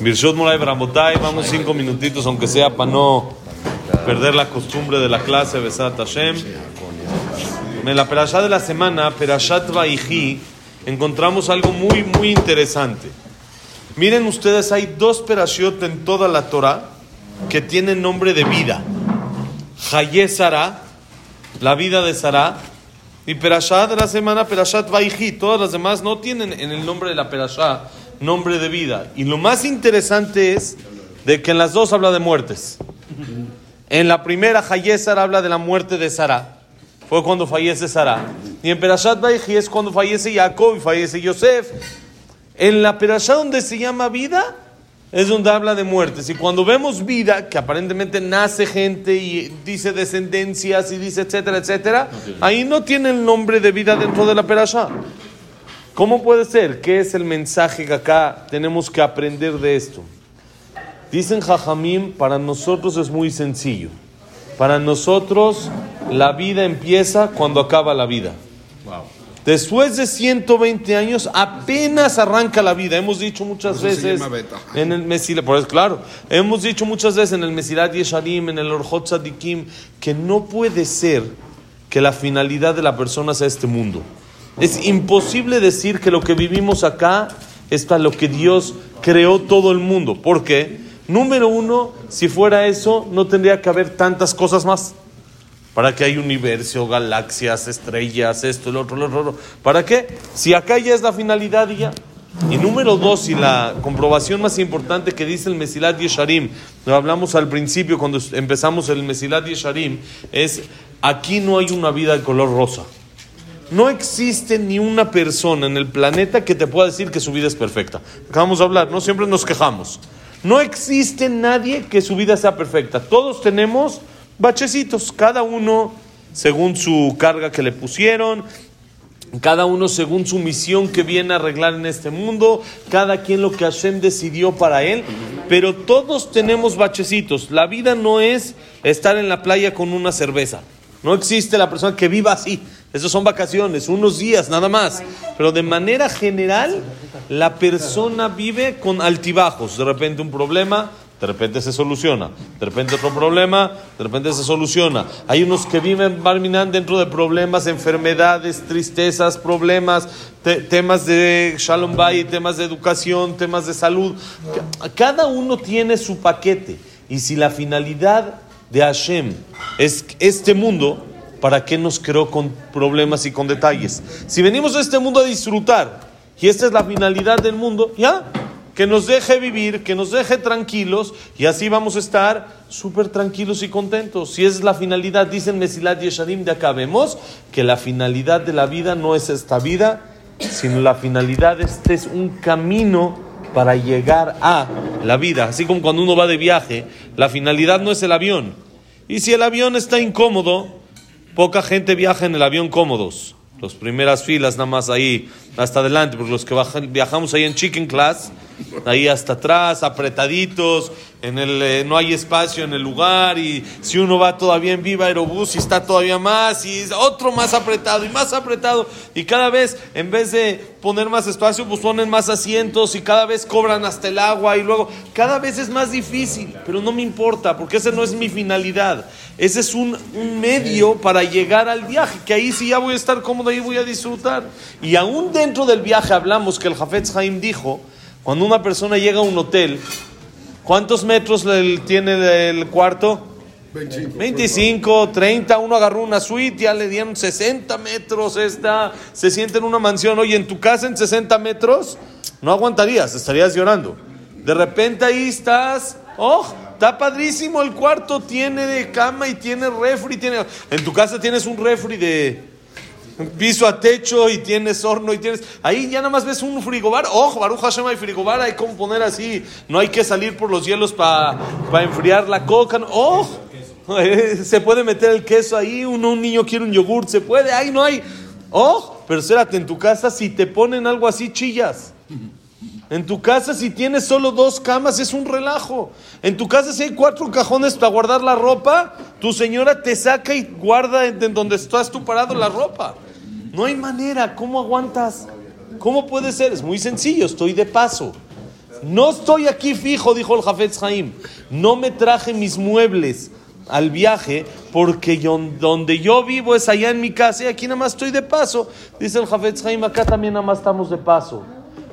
Birshot Moray Bramotay, vamos cinco minutitos, aunque sea para no perder la costumbre de la clase, Besat Hashem. En la perashá de la semana, Perashat Vaihi, encontramos algo muy, muy interesante. Miren ustedes, hay dos perashot en toda la Torah que tienen nombre de vida. Haye Sara, la vida de Sara, y Perashat de la semana, Perashat Vaihi. Todas las demás no tienen en el nombre de la perashá nombre de vida. Y lo más interesante es de que en las dos habla de muertes. En la primera, Hayesar habla de la muerte de Sara. Fue cuando fallece Sara. Y en Perashat Vaihi es cuando fallece Jacob y fallece Yosef. En la Perashat donde se llama vida, es donde habla de muertes. Y cuando vemos vida, que aparentemente nace gente y dice descendencias y dice etcétera, etcétera, ahí no tiene el nombre de vida dentro de la Perashat. ¿Cómo puede ser? ¿Qué es el mensaje que acá tenemos que aprender de esto? Dicen Jajamim, para nosotros es muy sencillo. Para nosotros la vida empieza cuando acaba la vida. Después de 120 años apenas arranca la vida. Hemos dicho muchas veces en el Mesilat, por eso claro, hemos dicho muchas veces en el Mesilat Yesharim, en el Orjot Tzadikim, que no puede ser que la finalidad de la persona sea este mundo. Es imposible decir que lo que vivimos acá es para lo que Dios creó todo el mundo. ¿Por qué? Número uno, si fuera eso, no tendría que haber tantas cosas más. ¿Para qué hay universo, galaxias, estrellas, esto, el otro, el otro, ¿Para qué? Si acá ya es la finalidad y ya. Y número dos, y la comprobación más importante que dice el Mesilat Yesharim, lo hablamos al principio cuando empezamos el Mesilat Yesharim, es aquí no hay una vida de color rosa. No existe ni una persona en el planeta que te pueda decir que su vida es perfecta. Acabamos de hablar, no siempre nos quejamos. No existe nadie que su vida sea perfecta. Todos tenemos bachecitos, cada uno según su carga que le pusieron, cada uno según su misión que viene a arreglar en este mundo, cada quien lo que Hashem decidió para él, pero todos tenemos bachecitos. La vida no es estar en la playa con una cerveza. No existe la persona que viva así. Esas son vacaciones, unos días nada más. Pero de manera general, la persona vive con altibajos. De repente un problema, de repente se soluciona. De repente otro problema, de repente se soluciona. Hay unos que viven barminan dentro de problemas, enfermedades, tristezas, problemas, temas de shalom bay, temas de educación, temas de salud. Cada uno tiene su paquete. Y si la finalidad de Hashem es este mundo, ¿para qué nos creó con problemas y con detalles? Si venimos a este mundo a disfrutar y esta es la finalidad del mundo, ya, que nos deje vivir, que nos deje tranquilos y así vamos a estar súper tranquilos y contentos. Si es la finalidad, dicen Mesilat Yesharim, de acá vemos que la finalidad de la vida no es esta vida, sino la finalidad, este es un camino para llegar a la vida. Así como cuando uno va de viaje, la finalidad no es el avión. Y si el avión está incómodo, poca gente viaja en el avión cómodos. Las primeras filas nada más ahí hasta adelante, porque los que viajamos ahí en chicken class, ahí hasta atrás, apretaditos, en el, eh, no hay espacio en el lugar y si uno va todavía en Viva Aerobús y está todavía más y otro más apretado y más apretado y cada vez en vez de poner más espacio pues ponen más asientos y cada vez cobran hasta el agua y luego cada vez es más difícil, pero no me importa porque esa no es mi finalidad, ese es un, medio para llegar al viaje, que ahí sí ya voy a estar cómodo, ahí voy a disfrutar. Y aún dentro del viaje hablamos que el Jafetz Haim dijo, cuando una persona llega a un hotel, ¿Cuántos metros tiene el cuarto? 25, 25, 30, uno agarró una suite, ya le dieron 60 metros, esta, se siente en una mansión, oye, en tu casa en 60 metros, no aguantarías, estarías llorando. De repente ahí estás, oh, está padrísimo el cuarto, tiene de cama y tiene refri, tiene, en tu casa tienes un refri de piso a techo y tienes horno y tienes. Ahí ya nada más ves un frigobar. Ojo, Baruch Hashem hay frigobar, hay como poner así. No hay que salir por los hielos para enfriar la coca. Ojo, se puede meter el queso ahí. Uno, un niño quiere un yogur, se puede. Ahí no hay. Ojo, pero espérate, en tu casa si te ponen algo así, chillas. En tu casa, si tienes solo dos camas, es un relajo. En tu casa, si hay cuatro cajones para guardar la ropa, tu señora te saca y guarda en donde estás tú parado la ropa. No hay manera. ¿Cómo aguantas? ¿Cómo puede ser? Es muy sencillo. Estoy de paso. No estoy aquí fijo, dijo el Jafetz Haim. No me traje mis muebles al viaje porque yo, donde yo vivo es allá en mi casa y aquí nada más estoy de paso. Dice el Jafetz Haim, acá también nada más estamos de paso.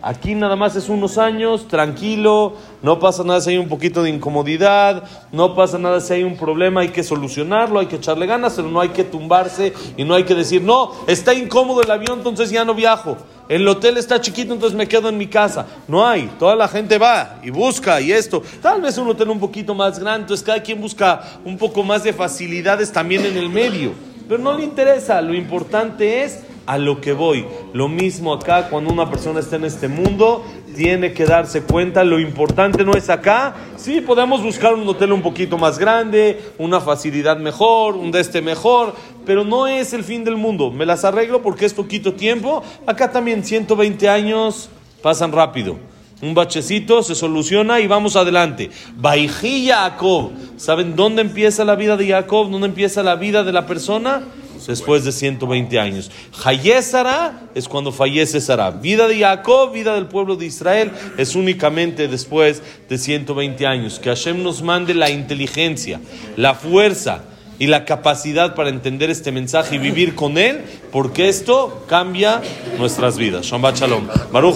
Aquí nada más es unos años, tranquilo, no pasa nada si hay un poquito de incomodidad, no pasa nada si hay un problema, hay que solucionarlo, hay que echarle ganas, pero no hay que tumbarse y no hay que decir, no, está incómodo el avión, entonces ya no viajo. El hotel está chiquito, entonces me quedo en mi casa. No hay, toda la gente va y busca y esto. Tal vez un hotel un poquito más grande, entonces cada quien busca un poco más de facilidades también en el medio. Pero no le interesa, lo importante es a lo que voy. Lo mismo acá, cuando una persona está en este mundo, tiene que darse cuenta, lo importante no es acá. Sí, podemos buscar un hotel un poquito más grande, una facilidad mejor, un de este mejor, pero no es el fin del mundo. Me las arreglo porque es poquito tiempo. Acá también 120 años pasan rápido. Un bachecito se soluciona y vamos adelante. Baiji Jacob. ¿Saben dónde empieza la vida de Jacob? ¿Dónde empieza la vida de la persona? Después de 120 años. Hayesara es cuando fallece Sara. Vida de Jacob, vida del pueblo de Israel, es únicamente después de 120 años. Que Hashem nos mande la inteligencia, la fuerza y la capacidad para entender este mensaje y vivir con él, porque esto cambia nuestras vidas. Shabbat Shalom. Baruch